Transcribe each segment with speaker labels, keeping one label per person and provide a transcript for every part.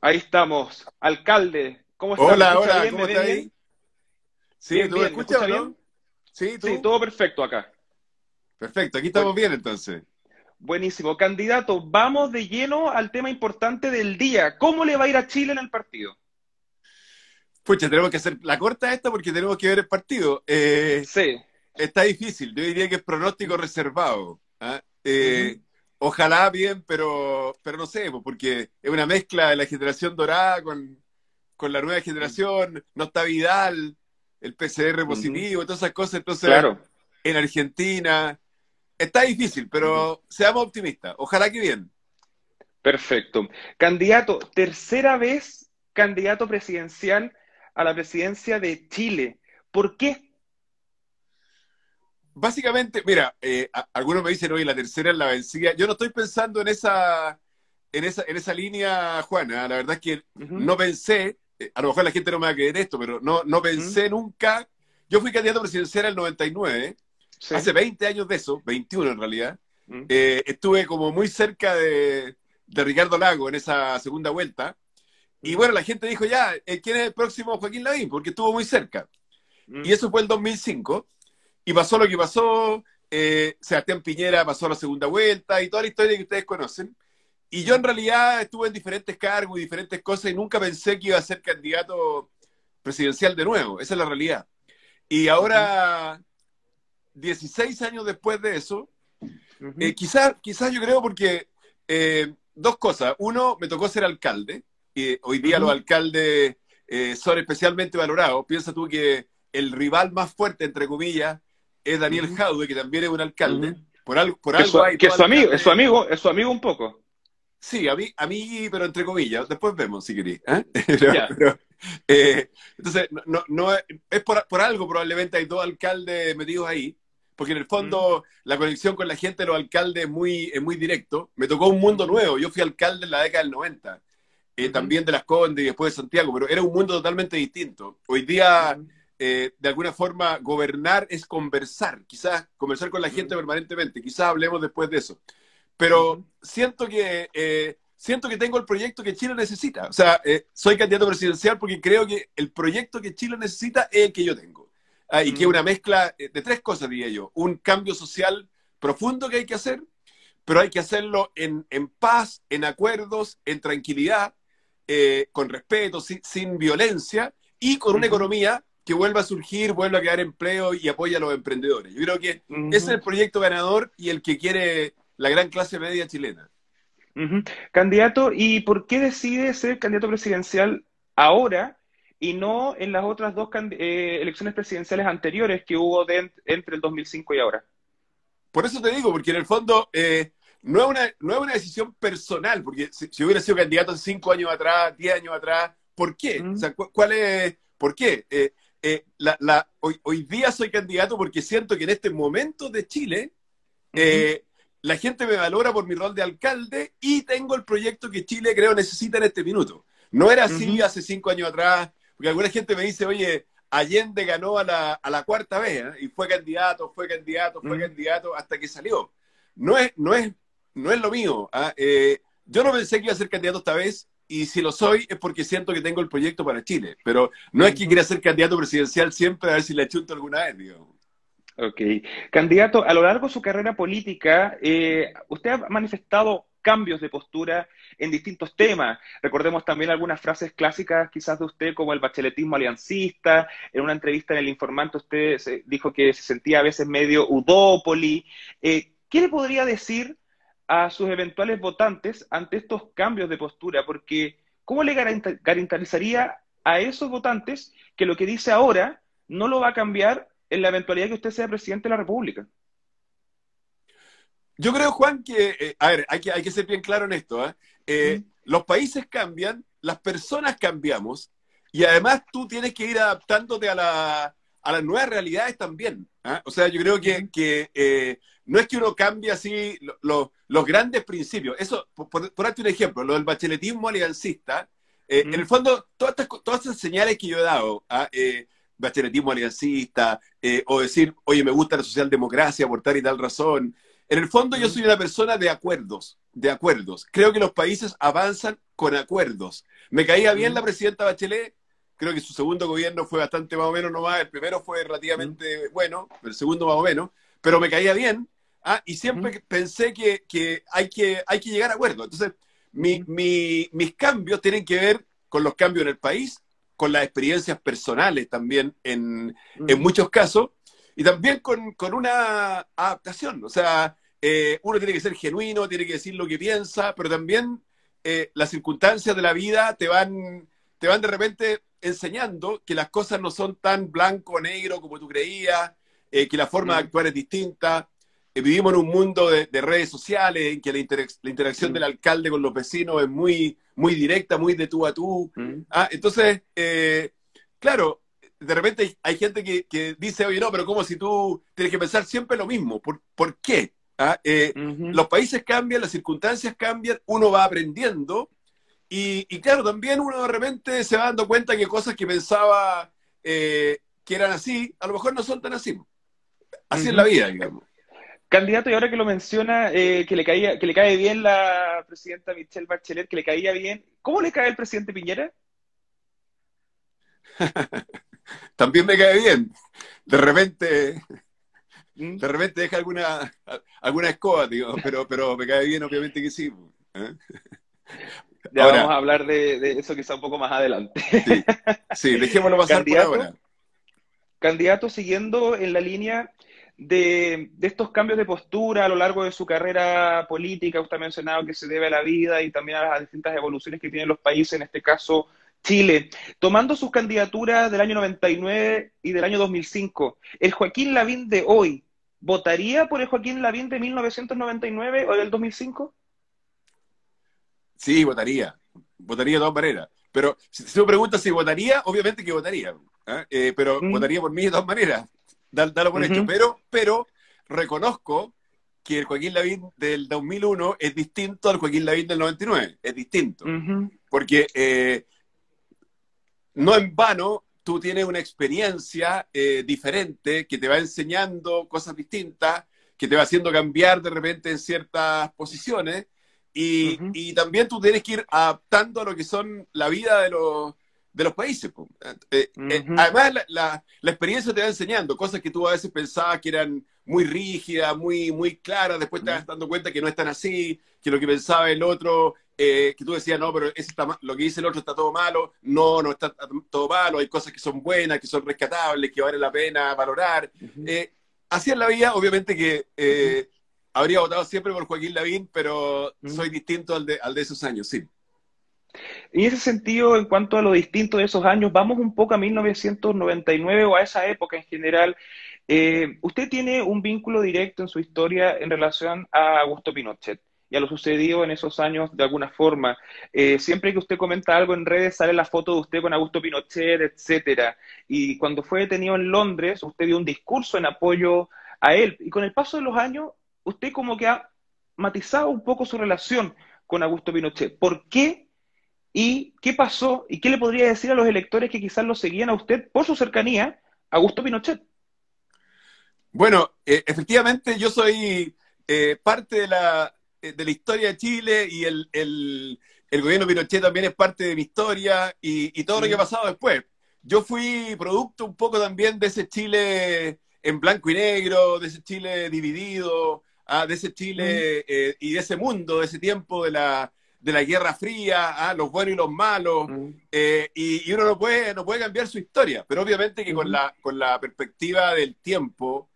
Speaker 1: Ahí estamos. Alcalde, ¿cómo estás?
Speaker 2: Hola, hola, ¿cómo estás ahí? Sí,
Speaker 1: Bien,
Speaker 2: ¿tú
Speaker 1: bien,
Speaker 2: me escuchas o
Speaker 1: escucha
Speaker 2: no? Sí, ¿tú?
Speaker 1: Sí, todo perfecto acá.
Speaker 2: Perfecto, aquí estamos bien entonces.
Speaker 1: Buenísimo. Candidato, vamos de lleno al tema importante del día. ¿Cómo le va a ir a Chile en el partido?
Speaker 2: Pucha, tenemos que hacer la corta esta porque tenemos que ver el partido. Eh,
Speaker 1: Sí.
Speaker 2: está difícil, yo diría que es pronóstico reservado. ¿ah? Eh, Ojalá bien, pero, pero no sé, porque es una mezcla de la generación dorada con, con la nueva generación, no está Vidal, el PCR positivo, todas esas cosas, entonces
Speaker 1: Claro.
Speaker 2: en Argentina. Está difícil, pero seamos optimistas. Ojalá que bien.
Speaker 1: Perfecto. Candidato, tercera vez candidato presidencial a la presidencia de Chile. ¿Por qué?
Speaker 2: Básicamente, mira, eh, a- algunos me dicen, oye, la tercera es la vencida. Yo no estoy pensando en esa, en esa, en esa línea, Juana. La verdad es que no pensé, eh, a lo mejor la gente no me va a creer esto, pero no, no pensé nunca. Yo fui candidato presidencial en el 99,
Speaker 1: Sí.
Speaker 2: hace 20 años de eso, 21 en realidad. Eh, estuve como muy cerca de, de Ricardo Lago en esa segunda vuelta. Y bueno, la gente dijo, ya, ¿quién es el próximo Joaquín Lavín? Porque estuvo muy cerca. Y eso fue el 2005. Y pasó lo que pasó. eh, Sebastián Piñera pasó la segunda vuelta y toda la historia que ustedes conocen. Y yo en realidad estuve en diferentes cargos y diferentes cosas y nunca pensé que iba a ser candidato presidencial de nuevo. Esa es la realidad. Y ahora, 16 años después de eso,
Speaker 1: Ujú.
Speaker 2: eh, quizás quizás yo creo porque eh, dos cosas. Uno, me tocó ser alcalde. Y hoy día
Speaker 1: Ujú.
Speaker 2: los alcaldes eh, son especialmente valorados. Piensa tú que el rival más fuerte, entre comillas, es Daniel
Speaker 1: Ujú.
Speaker 2: Jaude, que también es un alcalde. Por algo, por
Speaker 1: Que,
Speaker 2: algo
Speaker 1: su,
Speaker 2: hay
Speaker 1: que
Speaker 2: todo
Speaker 1: su amigo, es su amigo, es su amigo un poco.
Speaker 2: Sí, a mí, a mí, pero entre comillas. Después vemos si queréis. ¿eh? Pero, eh, entonces, no, no, no es, es por, por algo probablemente hay dos alcaldes metidos ahí, porque en el fondo la conexión con la gente de los alcaldes es muy, es muy directo. Me tocó un mundo nuevo. Yo fui alcalde en la década del 90, eh, también de Las Condes y después de Santiago, pero era un mundo totalmente distinto. Hoy día, eh, de alguna forma, gobernar es conversar, quizás conversar con la gente permanentemente. Quizás hablemos después de eso. Pero siento que eh, siento que tengo el proyecto que Chile necesita. O sea, eh, soy candidato presidencial porque creo que el proyecto que Chile necesita es el que yo tengo. Ah, y que es una mezcla eh, de tres cosas, diría yo. Un cambio social profundo que hay que hacer, pero hay que hacerlo en, en paz, en acuerdos, en tranquilidad, eh, con respeto, sin, sin violencia y con una economía que vuelva a surgir, vuelva a crear empleo y apoya a los emprendedores. Yo creo que ese es el proyecto ganador y el que quiere la gran clase media chilena.
Speaker 1: Candidato, ¿y por qué decide ser candidato presidencial ahora y no en las otras dos eh, elecciones presidenciales anteriores que hubo de- entre el 2005 y ahora?
Speaker 2: Por eso te digo, porque en el fondo eh, no, es una, no es una decisión personal, porque si, si hubiera sido candidato cinco años atrás, diez años atrás, ¿por qué?
Speaker 1: Mm.
Speaker 2: O sea, cu- ¿cuál es, ¿Por qué? Eh, eh, la, la- hoy, hoy día soy candidato porque siento que en este momento de Chile eh, la gente me valora por mi rol de alcalde y tengo el proyecto que Chile creo necesita en este minuto. No era así hace cinco años atrás, porque alguna gente me dice, oye, Allende ganó a la, a la cuarta vez ¿eh? y fue candidato, fue candidato, fue candidato hasta que salió. No es, no es, no es lo mío. ¿ah? Yo no pensé que iba a ser candidato esta vez y si lo soy es porque siento que tengo el proyecto para Chile. Pero no es que quiera ser candidato presidencial siempre a ver si le achunto alguna vez, digamos.
Speaker 1: Ok. Candidato, a lo largo de su carrera política, eh, usted ha manifestado cambios de postura en distintos temas. Recordemos también algunas frases clásicas quizás de usted, como el bacheletismo aliancista. En una entrevista en El Informante usted se- dijo que se sentía a veces medio udópoli. Eh, ¿qué le podría decir a sus eventuales votantes ante estos cambios de postura? Porque, ¿cómo le garantizaría a esos votantes que lo que dice ahora no lo va a cambiar en la eventualidad que usted sea presidente de la República?
Speaker 2: Yo creo, Juan, que, eh, a ver, hay que, hay que ser bien claro en esto. ¿eh? Eh, Los países cambian, las personas cambiamos, y además tú tienes que ir adaptándote a, la, a las nuevas realidades también. ¿Ah? O sea, yo creo que, que, eh, no es que uno cambie así lo- lo- los grandes principios. Eso, por, por, darte un ejemplo, lo del bacheletismo aliancista, eh,
Speaker 1: Mm.
Speaker 2: en el fondo, todas estas, todas esas señales que yo he dado, ¿ah? Eh, bacheletismo aliancista, o decir, oye, me gusta la socialdemocracia por tal y tal razón, en el fondo yo soy una persona de acuerdos, de acuerdos. Creo que los países avanzan con acuerdos. Me caía bien la presidenta Bachelet, creo que su segundo gobierno fue bastante más o menos nomás, el primero fue relativamente bueno, el segundo más o menos, pero me caía bien, ¿ah? y siempre pensé que, hay que hay que llegar a acuerdos. Entonces, mis cambios tienen que ver con los cambios en el país, con las experiencias personales también en, muchos casos, y también con, una adaptación. O sea, eh, uno tiene que ser genuino, tiene que decir lo que piensa, pero también eh, las circunstancias de la vida te van, te van de repente enseñando que las cosas no son tan blanco o negro como tú creías, eh, que la forma de actuar es distinta. vivimos en un mundo de, redes sociales en que la, interacción del alcalde con los vecinos es muy, muy directa, muy de tú a tú. Ah, entonces, claro, de repente hay, gente que, dice, oye, no, pero ¿cómo si tú tienes que pensar siempre lo mismo? ¿Por, ¿por qué? ¿Ah? Eh, los países cambian, las circunstancias cambian, uno va aprendiendo y, claro, también uno de repente se va dando cuenta que cosas que pensaba eh, que eran así, a lo mejor no son tan así. Así es la vida, digamos.
Speaker 1: Candidato, y ahora que lo menciona, eh, que, le caía, que le cae bien la presidenta Michelle Bachelet, que le caía bien, ¿cómo le cae el presidente Piñera?
Speaker 2: También me cae bien. De repente, ¿Mm? De repente deja alguna, alguna escoba, digo, pero, pero me cae bien, obviamente que sí.
Speaker 1: ¿eh? Ya vamos a hablar de, eso quizá un poco más adelante.
Speaker 2: Sí, dejémoslo pasar por ahora.
Speaker 1: Candidato, siguiendo en la línea de, de, estos cambios de postura a lo largo de su carrera política, usted ha mencionado que se debe a la vida y también a las distintas evoluciones que tienen los países, en este caso Chile, tomando sus candidaturas del año 99 y del año 2005, ¿el Joaquín Lavín de hoy votaría por el Joaquín Lavín de 1999 o del 2005?
Speaker 2: Sí, votaría. Votaría de todas maneras. Pero si, tú preguntas si votaría, obviamente que votaría. ¿eh? Eh, pero mm. votaría por mí de todas maneras. Dalo por hecho. Pero, pero reconozco que el Joaquín Lavín del 2001 es distinto al Joaquín Lavín del 99. Es distinto. Porque eh, no en vano tú tienes una experiencia eh, diferente que te va enseñando cosas distintas, que te va haciendo cambiar de repente en ciertas posiciones. Y, también tú tienes que ir adaptando a lo que son la vida de los, de los países. Eh, eh, además, la, la, experiencia te va enseñando cosas que tú a veces pensabas que eran muy rígidas, muy, muy claras, después te vas dando cuenta que no están así, que lo que pensaba el otro eh, que tú decías, no, pero está, lo que dice el otro está todo malo, no, no está todo malo, hay cosas que son buenas, que son rescatables, que vale la pena valorar. Eh, así es la vida, obviamente que eh, habría votado siempre por Joaquín Lavín, pero soy distinto al de, al de esos años, sí.
Speaker 1: En ese sentido, en cuanto a lo distinto de esos años, vamos un poco a 1999 o a esa época en general. usted tiene un vínculo directo en su historia en relación a Augusto Pinochet y a lo sucedido en esos años de alguna forma. Eh, siempre que usted comenta algo en redes sale la foto de usted con Augusto Pinochet, etcétera. Y cuando fue detenido en Londres, usted dio un discurso en apoyo a él. Y con el paso de los años, usted como que ha matizado un poco su relación con Augusto Pinochet. ¿Por qué? ¿Y qué pasó? ¿Y qué le podría decir a los electores que quizás lo seguían a usted por su cercanía a Augusto Pinochet?
Speaker 2: Bueno, eh, efectivamente yo soy eh, parte de la, eh, de la historia de Chile y el, el, el gobierno Pinochet también es parte de mi historia y, todo lo que ha pasado después. Yo fui producto un poco también de ese Chile en blanco y negro, de ese Chile dividido, ah, de ese Chile eh, y de ese mundo, de ese tiempo de la, de la Guerra Fría, ah, los buenos y los malos, eh, y, uno no puede, no puede cambiar su historia, pero obviamente que con, la, con la perspectiva del tiempo,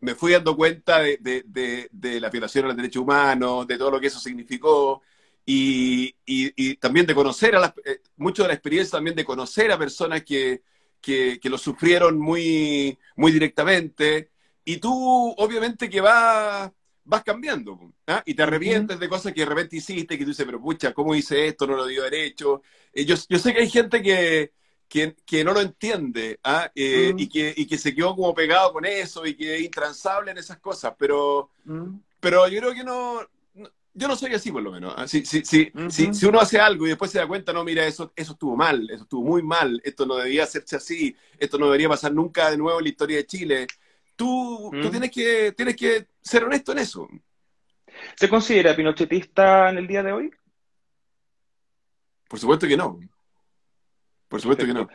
Speaker 2: me fui dando cuenta de, la violación a los derechos humanos, de todo lo que eso significó, y, también de conocer a las, eh, mucho de la experiencia también de conocer a personas que, lo sufrieron muy, muy directamente, y tú obviamente que vas, vas cambiando, ¿ah? y te arrepientes de cosas que de repente hiciste, que tú dices, pero pucha, ¿cómo hice esto? No lo dio derecho. Eh, yo, yo sé que hay gente que, que, no lo entiende ¿ah? Eh, mm. y, que, y que se quedó como pegado con eso y que es intransable en esas cosas, pero, mm. pero yo creo que no, yo no soy así por lo menos. ¿ah? Si, si, si, si, uno hace algo y después se da cuenta, no, mira, eso, eso estuvo mal, eso estuvo muy mal, esto no debía hacerse así, esto no debería pasar nunca de nuevo en la historia de Chile, tú, tú mm. tienes, que, tienes que ser honesto en eso.
Speaker 1: ¿Se considera pinochetista en el día de hoy?
Speaker 2: Por supuesto que no. Por supuesto que no.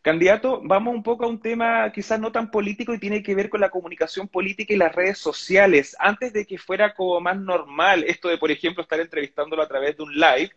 Speaker 1: Candidato, vamos un poco a un tema quizás no tan político y tiene que ver con la comunicación política y las redes sociales. Antes de que fuera como más normal esto de, por ejemplo, estar entrevistándolo a través de un live,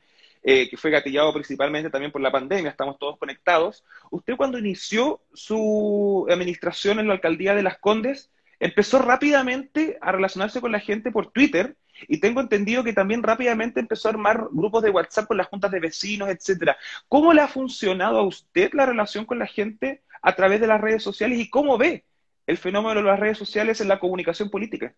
Speaker 1: eh, que fue gatillado principalmente también por la pandemia, estamos todos conectados. Usted cuando inició su administración en la alcaldía de Las Condes, empezó rápidamente a relacionarse con la gente por Twitter y tengo entendido que también rápidamente empezó a armar grupos de WhatsApp con las juntas de vecinos, etcétera. ¿Cómo le ha funcionado a usted la relación con la gente a través de las redes sociales y cómo ve el fenómeno de las redes sociales en la comunicación política?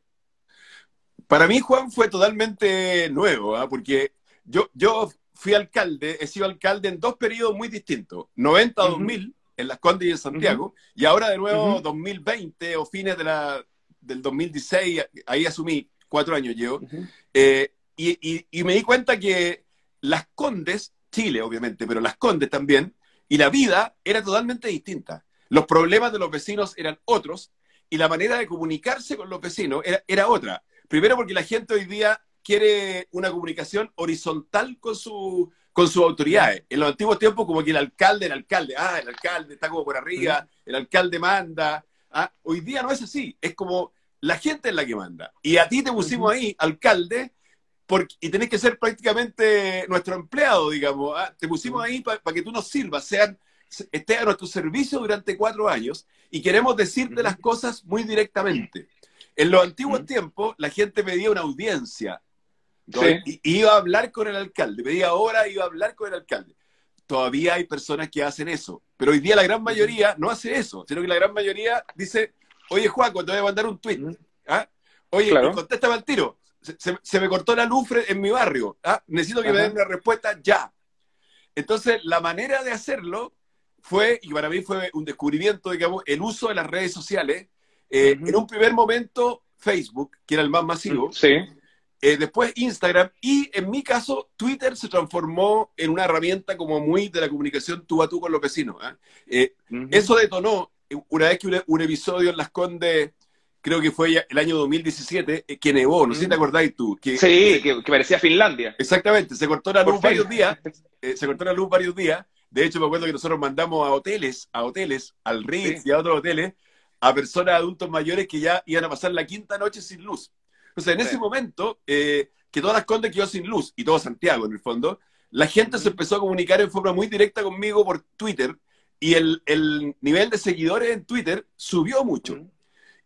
Speaker 2: Para mí, Juan, fue totalmente nuevo, ¿ah? porque yo, yo fui alcalde, he sido alcalde en dos periodos muy distintos, 90 a 2000 en Las Condes y en Santiago, y ahora de nuevo 2020 o fines de la, del 2016, ahí asumí, cuatro años llevo, eh, y, me di cuenta que Las Condes, Chile obviamente, pero Las Condes también, y la vida era totalmente distinta. Los problemas de los vecinos eran otros, y la manera de comunicarse con los vecinos era, era otra. Primero porque la gente hoy día quiere una comunicación horizontal con, su, con sus autoridades. En los antiguos tiempos, como que el alcalde, el alcalde, ah, el alcalde está como por arriba, el alcalde manda. Ah, hoy día no es así, es como la gente es la que manda. Y a ti te pusimos ahí, alcalde, porque, y tenés que ser prácticamente nuestro empleado, digamos. Ah, te pusimos ahí para que tú nos sirvas, sean, esté a nuestro servicio durante cuatro años y queremos decirte las cosas muy directamente. En los antiguos tiempos, la gente pedía una audiencia y, iba a hablar con el alcalde, pedía hora, iba a hablar con el alcalde. Todavía hay personas que hacen eso, pero hoy día la gran mayoría no hace eso, sino que la gran mayoría dice, oye Juan, te voy a mandar un tweet, ¿ah? oye, claro. contéstame al tiro, se, me cortó la luz en mi barrio, ¿ah? necesito que me den una respuesta ya. Entonces, la manera de hacerlo fue, y para mí fue un descubrimiento, digamos, el uso de las redes sociales. Eh, en un primer momento, Facebook, que era el más masivo,
Speaker 1: sí.
Speaker 2: Eh, después Instagram y en mi caso Twitter se transformó en una herramienta como muy de la comunicación tú a tú con los vecinos. ¿ah? Eh, eso detonó una vez que un, episodio en Las Condes, creo que fue el año 2017, eh, que nevó, no sé si te acordáis tú.
Speaker 1: Que, sí, que, parecía Finlandia.
Speaker 2: Exactamente, se cortó la luz varios días, se cortó la luz varios días. De hecho, me acuerdo que nosotros mandamos a hoteles, a hoteles, al Ritz y a otros hoteles, a personas adultos mayores que ya iban a pasar la quinta noche sin luz. Entonces, en ese momento, eh, que todas las Condes quedó sin luz, y todo Santiago en el fondo, la gente se empezó a comunicar en forma muy directa conmigo por Twitter, y el, nivel de seguidores en Twitter subió mucho.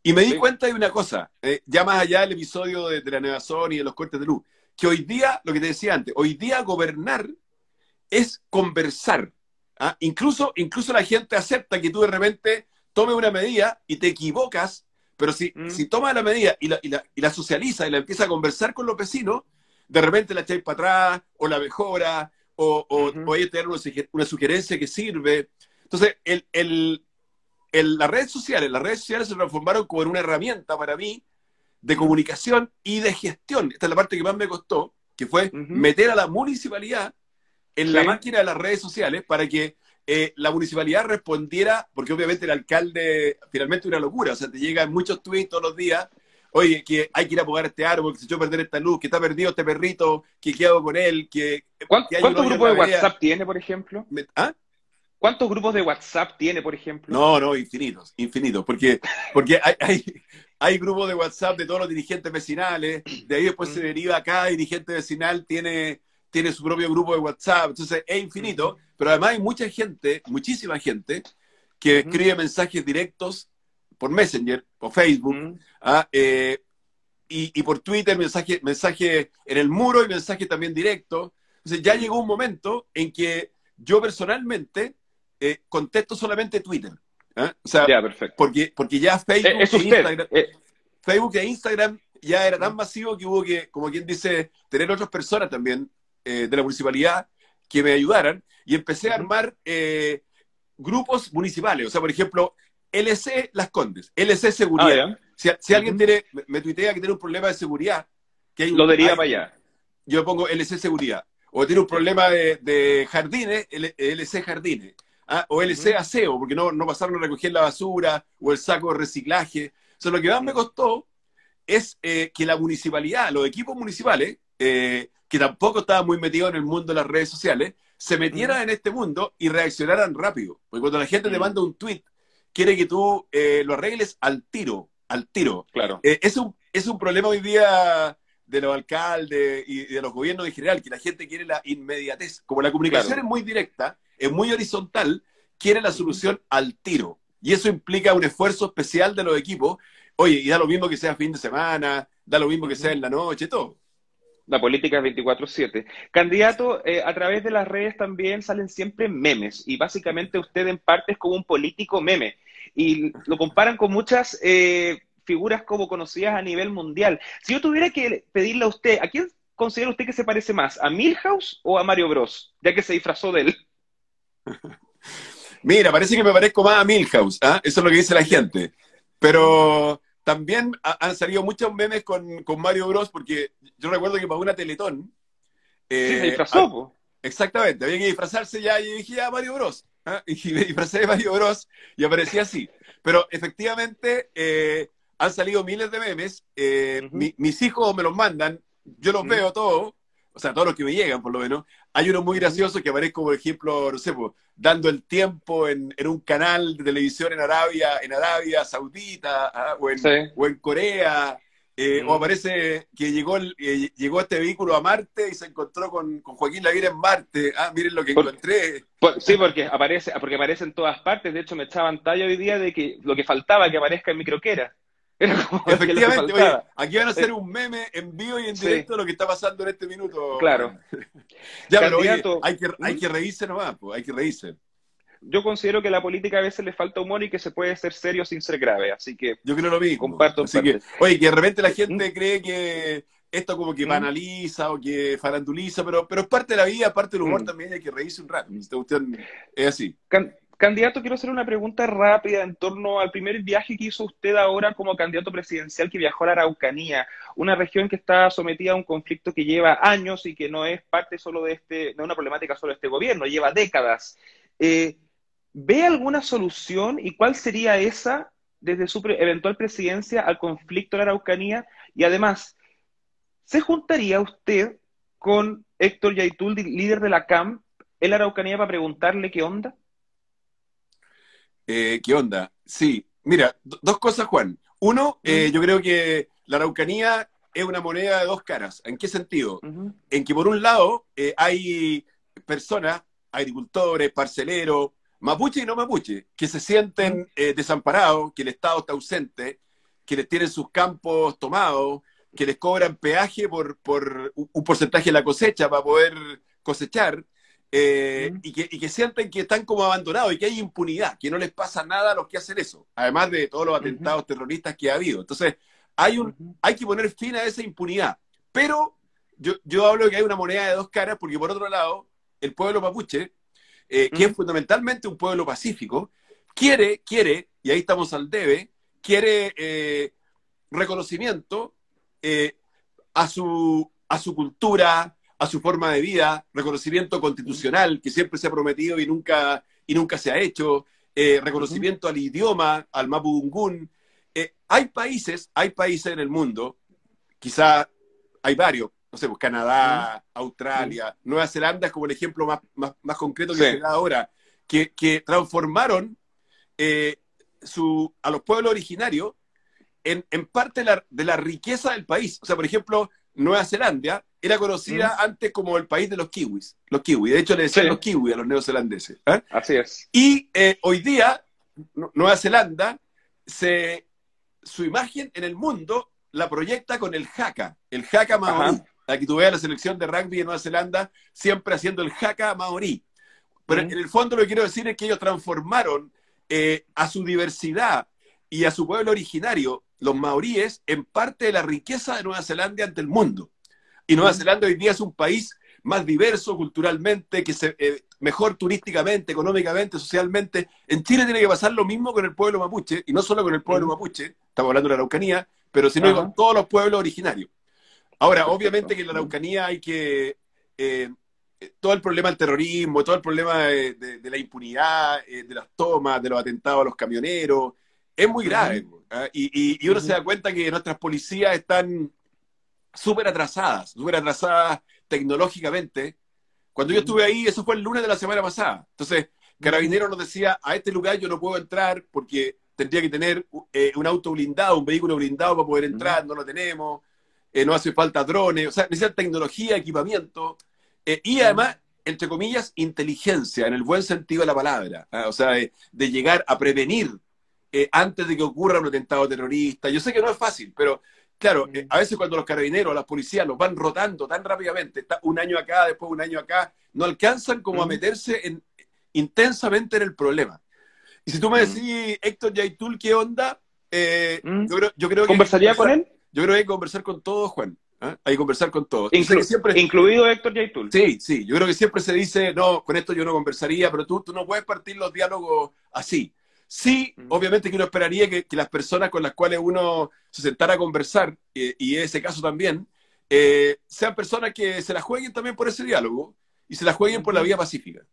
Speaker 2: Y me di cuenta de una cosa, eh, ya más allá del episodio de, la Nevazón y de los cortes de luz, que hoy día, lo que te decía antes, hoy día gobernar es conversar. ¿ah? Incluso, incluso la gente acepta que tú de repente tomes una medida y te equivocas pero si, mm. si toma la medida y la, y, la, y la, socializa y la empieza a conversar con los vecinos, de repente la echáis para atrás, o la mejora, o, o, tener una, sugerencia que sirve. Entonces, el, el, el, las redes sociales, las redes sociales se transformaron como en una herramienta para mí de comunicación y de gestión. Esta es la parte que más me costó, que fue meter a la municipalidad en la máquina de las redes sociales para que eh, la municipalidad respondiera, porque obviamente el alcalde finalmente una locura, o sea, te llegan muchos tweets todos los días, oye, que hay que ir a apagar este árbol, que se echó a perder esta luz, que está perdido este perrito, que qué hago con él, que...
Speaker 1: ¿Cuántos grupos de WhatsApp tiene, por ejemplo?
Speaker 2: ¿Ah?
Speaker 1: ¿Cuántos grupos de WhatsApp tiene, por ejemplo?
Speaker 2: No, no, infinitos, infinitos, porque, porque hay, hay, hay grupos de WhatsApp de todos los dirigentes vecinales, de ahí después se mm. deriva cada dirigente vecinal tiene tiene su propio grupo de WhatsApp, entonces es infinito, pero además hay mucha gente, muchísima gente, que escribe mensajes directos por Messenger, por Facebook, ¿ah? eh, y, por Twitter, mensaje, mensaje en el muro y mensaje también directo. Entonces ya llegó un momento en que yo personalmente eh, contesto solamente Twitter. ¿ah? O sea, Porque, porque ya Facebook,
Speaker 1: e Instagram,
Speaker 2: eh. Facebook e Instagram ya era tan masivo que hubo que, como quien dice, tener otras personas también eh, de la municipalidad que me ayudaran y empecé a armar eh, grupos municipales. O sea, por ejemplo, LC Las Condes, LC Seguridad. Ah, si, alguien tiene, me, tuitea que tiene un problema de seguridad, que hay
Speaker 1: lo diría para allá.
Speaker 2: Yo pongo LC Seguridad. O tiene un problema de, jardines, LC Jardines. ¿ah? O LC Aseo, porque no, no pasaron a recoger la basura o el saco de reciclaje. O sea, lo que más me costó es eh, que la municipalidad, los equipos municipales, que tampoco estaban muy metidos en el mundo de las redes sociales, se metieran en este mundo y reaccionaran rápido. Porque cuando la gente te manda un tweet, quiere que tú eh, lo arregles al tiro, al tiro.
Speaker 1: Claro.
Speaker 2: Eh, es, un, es un problema hoy día de los alcaldes y de los gobiernos en general, que la gente quiere la inmediatez. Como la comunicación es muy directa, es muy horizontal, quiere la solución al tiro. Y eso implica un esfuerzo especial de los equipos. Oye, y da lo mismo que sea fin de semana, da lo mismo que sea en la noche, todo.
Speaker 1: La política es 24-7. Candidato, eh, a través de las redes también salen siempre memes y básicamente usted en parte es como un político meme y lo comparan con muchas eh, figuras como conocidas a nivel mundial. Si yo tuviera que pedirle a usted, ¿a quién considera usted que se parece más? ¿A Milhouse o a Mario Bros? Ya que se disfrazó de él.
Speaker 2: Mira, parece que me parezco más a Milhouse, ¿ah? eso es lo que dice la gente. Pero también han salido muchos memes con, Mario Bros. porque yo recuerdo que para una Teletón.
Speaker 1: Eh, sí, se disfrazó.
Speaker 2: exactamente, había que disfrazarse ya y dije, a Mario Bros. ¿ah? Y me disfrazé de Mario Bros. y aparecía así. Pero efectivamente eh, han salido miles de memes. Eh, mis hijos me los mandan, yo los veo todos, o sea, todos los que me llegan por lo menos. Hay uno muy gracioso que aparezco, por ejemplo, no sé, pues, dando el tiempo en, un canal de televisión en Arabia, en Arabia Saudita ¿ah? o, en, Corea. Eh, o aparece que llegó, eh, llegó este vehículo a Marte y se encontró con, Joaquín Lavín en Marte. Ah, miren lo que encontré.
Speaker 1: sí, porque aparece, porque aparece en todas partes. De hecho, me echaban talla hoy día de que lo que faltaba que aparezca en microquera.
Speaker 2: Efectivamente, oye, aquí van a hacer un meme en vivo y en directo de lo que está pasando en este minuto.
Speaker 1: Claro.
Speaker 2: ya, pero hay que, hay que reírse nomás, pues, hay que reírse.
Speaker 1: Yo considero que a la política a veces le falta humor y que se puede ser serio sin ser grave, así que...
Speaker 2: Yo creo lo mismo.
Speaker 1: Comparto.
Speaker 2: Así que, oye, que de repente la gente cree que esto como que banaliza o que faranduliza, pero, pero es parte de la vida, parte del humor también, hay que reírse un rato. Usted, es así.
Speaker 1: Candidato, quiero hacer una pregunta rápida en torno al primer viaje que hizo usted ahora como candidato presidencial que viajó a la Araucanía, una región que está sometida a un conflicto que lleva años y que no es parte solo de este, no una problemática solo de este gobierno, lleva décadas. Eh, ¿Ve alguna solución y cuál sería esa desde su eventual presidencia al conflicto de la Araucanía? Y además, ¿se juntaría usted con Héctor Yaitul, líder de la CAM, en Araucanía para preguntarle qué onda?
Speaker 2: Eh, ¿Qué onda? Sí, mira, dos cosas, Juan. Uno, eh, yo creo que la Araucanía es una moneda de dos caras. ¿En qué sentido? En que por un lado eh, hay personas, agricultores, parceleros, mapuche y no mapuche, que se sienten desamparados, que el Estado está ausente, que les tienen sus campos tomados, que les cobran peaje por, por un porcentaje de la cosecha para poder cosechar, eh, y, que, sienten que están como abandonados y que hay impunidad, que no les pasa nada a los que hacen eso, además de todos los atentados terroristas que ha habido. Entonces, hay, un, hay que poner fin a esa impunidad. Pero yo, yo hablo que hay una moneda de dos caras, porque por otro lado, el pueblo mapuche, eh, que es fundamentalmente un pueblo pacífico, quiere, quiere, y ahí estamos al debe, quiere eh, reconocimiento a, su, a su cultura, a su forma de vida, reconocimiento constitucional que siempre se ha prometido y nunca, y nunca se ha hecho, eh, reconocimiento al idioma, al mapudungún. Eh, hay países, hay países en el mundo, quizá hay varios, no sé, pues Canadá, Australia, Nueva Zelanda es como el ejemplo más, más, concreto que se da ahora, que, transformaron eh, su, a los pueblos originarios en, parte de la riqueza del país. O sea, por ejemplo, Nueva Zelanda era conocida antes como el país de los kiwis. Los kiwis. De hecho, le decían los kiwis a los neozelandeses. ¿eh?
Speaker 1: Así es.
Speaker 2: Y eh, hoy día, Nueva Zelanda, se, su imagen en el mundo la proyecta con el haka, el haka maorí. Aquí tú veas la selección de rugby de Nueva Zelanda siempre haciendo el haka maorí. Pero en el fondo lo que quiero decir es que ellos transformaron eh, a su diversidad y a su pueblo originario los maoríes en parte de la riqueza de Nueva Zelanda ante el mundo. Y Nueva Zelanda hoy día es un país más diverso culturalmente, que se, eh, mejor turísticamente, económicamente, socialmente. En Chile tiene que pasar lo mismo con el pueblo mapuche, y no solo con el pueblo mapuche, estamos hablando de la Araucanía, pero sino con todos los pueblos originarios. Ahora, obviamente que en la Araucanía hay que... Eh, todo el problema del terrorismo, todo el problema de, la impunidad, eh, de las tomas, de los atentados a los camioneros, es muy grave. ¿ah? Y, uno se da cuenta que nuestras policías están súper atrasadas, súper atrasadas tecnológicamente. Cuando yo estuve ahí, eso fue el lunes de la semana pasada. Entonces, Carabinero nos decía, a este lugar yo no puedo entrar porque tendría que tener eh, un auto blindado, un vehículo blindado para poder entrar, no lo tenemos, eh, no hace falta drones, o sea, necesita tecnología, equipamiento, eh, y además, entre comillas, inteligencia, en el buen sentido de la palabra, ¿ah? o sea, de, llegar a prevenir antes de que ocurra un atentado terrorista. Yo sé que no es fácil, pero claro, a veces cuando los carabineros, las policías los van rotando tan rápidamente, está un año acá, después un año acá, no alcanzan como a meterse en, intensamente en el problema. Y si tú me mm. decís, Héctor Yaitul, ¿qué onda? Eh, mm. yo, creo, que...
Speaker 1: ¿Conversaría con él?
Speaker 2: Yo creo que hay que conversar con todos, Juan. ¿eh? Hay que conversar con todos.
Speaker 1: siempre... Incluido Héctor Yaitul.
Speaker 2: Sí, sí. Yo creo que siempre se dice, no, con esto yo no conversaría, pero tú, tú no puedes partir los diálogos así. Sí, mm. obviamente que uno esperaría que, las personas con las cuales uno se sentara a conversar, eh, y en ese caso también, sean personas que se la jueguen también por ese diálogo y se la jueguen por la vía pacífica.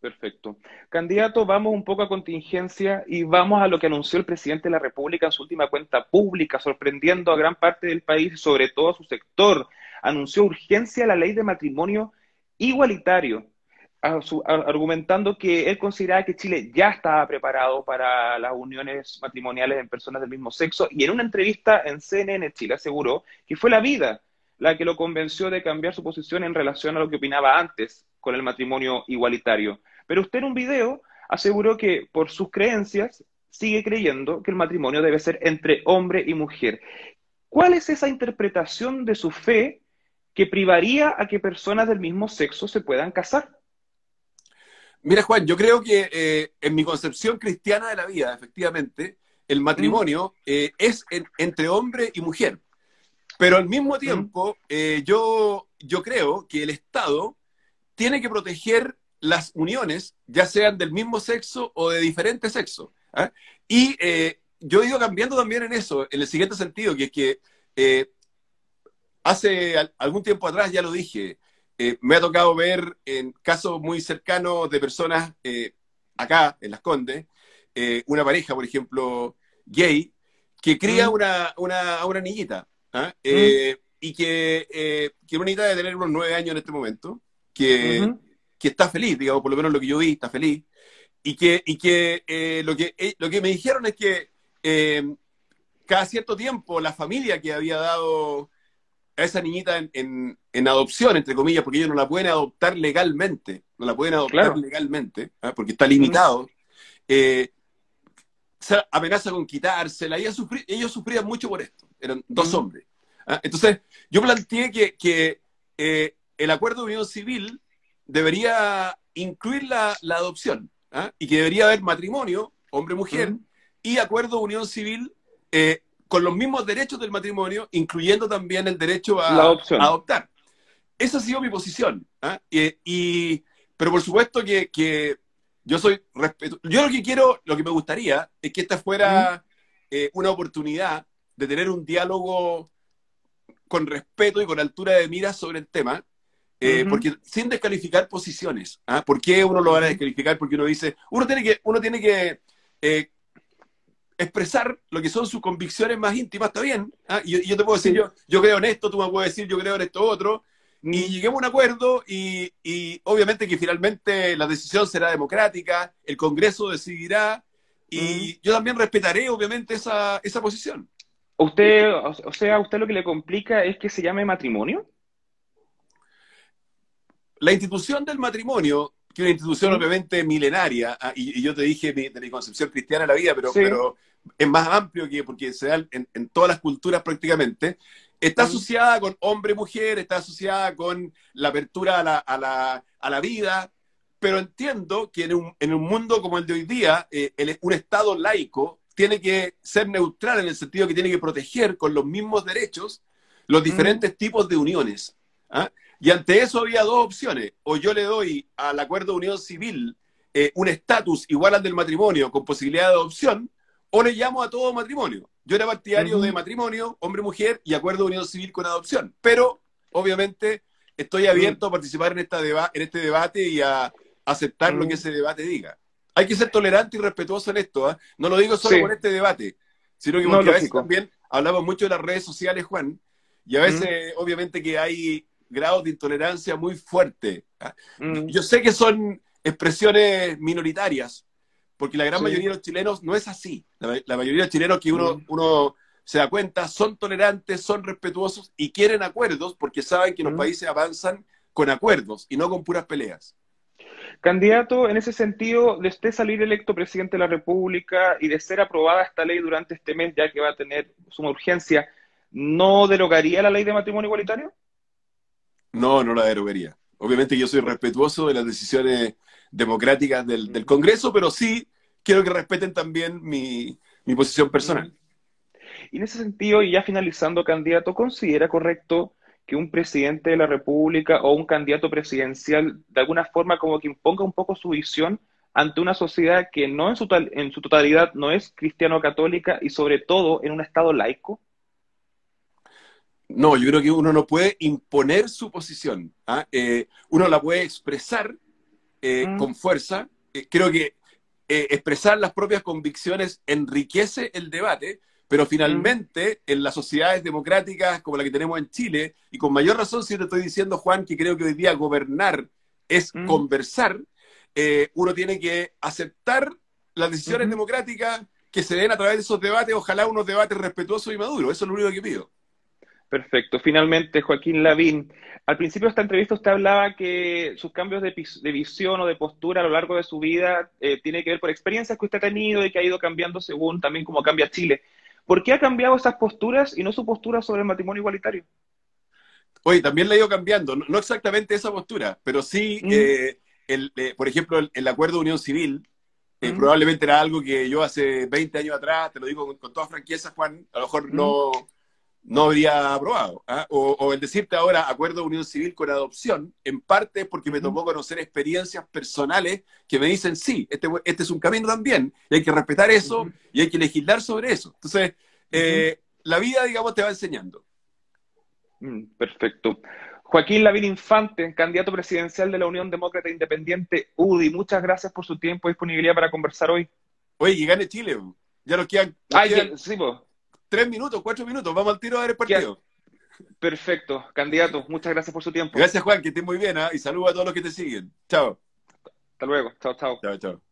Speaker 1: Perfecto. Candidato, vamos un poco a contingencia y vamos a lo que anunció el presidente de la República en su última cuenta pública, sorprendiendo a gran parte del país, sobre todo a su sector. Anunció urgencia a la ley de matrimonio igualitario, argumentando que él consideraba que Chile ya estaba preparado para las uniones matrimoniales en personas del mismo sexo y en una entrevista en CNN Chile aseguró que fue la vida la que lo convenció de cambiar su posición en relación a lo que opinaba antes con el matrimonio igualitario. Pero usted en un video aseguró que por sus creencias sigue creyendo que el matrimonio debe ser entre hombre y mujer. ¿Cuál es esa interpretación de su fe que privaría a que personas del mismo sexo se puedan casar?
Speaker 2: Mira, Juan, yo creo que eh, en mi concepción cristiana de la vida, efectivamente, el matrimonio mm. eh, es entre hombre y mujer. Pero al mismo mm. tiempo, eh, yo, yo creo que el Estado tiene que proteger las uniones, ya sean del mismo sexo o de diferente sexo. ¿ah? Y eh, yo he ido cambiando también en eso, en el siguiente sentido, que es que eh, hace algún tiempo atrás, ya lo dije, eh, me ha tocado ver en casos muy cercanos de personas acá, en Las Condes, una pareja, por ejemplo, gay, que cría mm. una, una, una, niñita, ¿ah? mm. y que, que una niñita debe tener unos nueve años en este momento, que que está feliz, digamos, por lo menos lo que yo vi, está feliz, y que, y que, eh, lo, que eh, lo que me dijeron es que eh, cada cierto tiempo la familia que había dado a esa niñita en, en, adopción, entre comillas, porque ellos no la pueden adoptar legalmente, no la pueden adoptar legalmente, ¿ah? porque está limitado, se amenaza con quitársela, ellos, ellos sufrían mucho por esto, eran dos hombres. ¿ah? Entonces, yo planteé que, que el acuerdo de unión civil debería incluir la, adopción ¿ah? y que debería haber matrimonio, hombre-mujer, y acuerdo de unión civil eh, con los mismos derechos del matrimonio, incluyendo también el derecho a, adoptar. Esa ha sido mi posición. ¿ah? Y, pero por supuesto que, yo soy respeto. Yo lo que quiero, lo que me gustaría es que esta fuera eh, una oportunidad de tener un diálogo con respeto y con altura de miras sobre el tema, eh, porque sin descalificar posiciones. ¿ah? ¿Por qué uno lo va a descalificar? Porque uno dice, uno tiene que, uno tiene que eh, expresar lo que son sus convicciones más íntimas, está bien. ¿ah? Y, yo te puedo decir, yo, yo creo en esto, tú me puedes decir, yo creo en esto otro. Y lleguemos a un acuerdo y, obviamente que finalmente la decisión será democrática, el Congreso decidirá y yo también respetaré obviamente esa, esa posición.
Speaker 1: ¿Usted, o sea, a usted lo que le complica es que se llame matrimonio?
Speaker 2: La institución del matrimonio, que es una institución obviamente milenaria, ah, y, yo te dije de, mi concepción cristiana de la vida, pero, pero es más amplio que porque se da en, todas las culturas prácticamente, está asociada con hombre-mujer, está asociada con la apertura a la, a la, a la vida, pero entiendo que en un, en un, mundo como el de hoy día, eh, un Estado laico tiene que ser neutral en el sentido que tiene que proteger con los mismos derechos los diferentes tipos de uniones. ¿ah? Y ante eso había dos opciones. O yo le doy al acuerdo de unión civil eh, un estatus igual al del matrimonio con posibilidad de adopción, o le llamo a todo matrimonio. Yo era partidario de matrimonio, hombre-mujer y acuerdo de unión civil con adopción. Pero, obviamente, estoy abierto a participar en, esta en este debate y a aceptar lo que ese debate diga. Hay que ser tolerante y respetuoso en esto. ¿ah? No lo digo solo por este debate, sino que porque a veces también hablamos mucho de las redes sociales, Juan, y a veces, obviamente, que hay grados de intolerancia muy fuertes. ¿ah? Yo sé que son expresiones minoritarias, porque la gran mayoría de los chilenos no es así. La, mayoría de los chilenos que uno, mm. uno se da cuenta son tolerantes, son respetuosos y quieren acuerdos porque saben que los mm. países avanzan con acuerdos y no con puras peleas.
Speaker 1: Candidato, en ese sentido, de usted salir electo presidente de la República y de ser aprobada esta ley durante este mes, ya que va a tener suma urgencia, ¿no derogaría la ley de matrimonio igualitario?
Speaker 2: No, no la derogaría. Obviamente yo soy respetuoso de las decisiones democráticas del, Congreso, pero sí quiero que respeten también mi, mi posición personal.
Speaker 1: Y en ese sentido, y ya finalizando, candidato, ¿considera correcto que un presidente de la República o un candidato presidencial de alguna forma como que imponga un poco su visión ante una sociedad que no en su, en su totalidad no es cristiano-católica y sobre todo en un Estado laico?
Speaker 2: No, yo creo que uno no puede imponer su posición. ¿ah? Eh, uno la puede expresar eh, mm. con fuerza. Eh, creo que expresar las propias convicciones enriquece el debate, pero finalmente, en las sociedades democráticas como la que tenemos en Chile, y con mayor razón si te estoy diciendo, Juan, que creo que hoy día gobernar es mm. conversar, eh, uno tiene que aceptar las decisiones democráticas que se den a través de esos debates, ojalá unos debates respetuosos y maduros. Eso es lo único que pido.
Speaker 1: Perfecto. Finalmente, Joaquín Lavín, al principio de esta entrevista usted hablaba que sus cambios de, visión o de postura a lo largo de su vida eh, tiene que ver por experiencias que usted ha tenido y que ha ido cambiando según también cómo cambia Chile. ¿Por qué ha cambiado esas posturas y no su postura sobre el matrimonio igualitario?
Speaker 2: Oye, también la ha ido cambiando, no, exactamente esa postura, pero sí, mm. eh, eh, por ejemplo, el, acuerdo de unión civil, eh, mm. probablemente era algo que yo hace 20 años atrás, te lo digo con, toda franqueza, Juan, a lo mejor no, mm no habría aprobado. ¿ah? O, el decirte ahora acuerdo de unión civil con adopción, en parte porque me tocó conocer experiencias personales que me dicen, sí, este, este es un camino también, y hay que respetar eso y hay que legislar sobre eso. Entonces, eh, la vida, digamos, te va enseñando.
Speaker 1: Mm, perfecto. Joaquín Lavín Infante, candidato presidencial de la Unión Demócrata Independiente, UDI, muchas gracias por su tiempo y disponibilidad para conversar hoy.
Speaker 2: Oye, y gane Chile. Ya nos quedan. sí, tres minutos, cuatro minutos. Vamos al tiro a ver el partido.
Speaker 1: Perfecto, candidato. Muchas gracias por su tiempo.
Speaker 2: Gracias, Juan, que estés muy bien. ¿ah? Y saludos a todos los que te siguen. Chao.
Speaker 1: Hasta luego. Chao, chao.
Speaker 2: Chao, chao.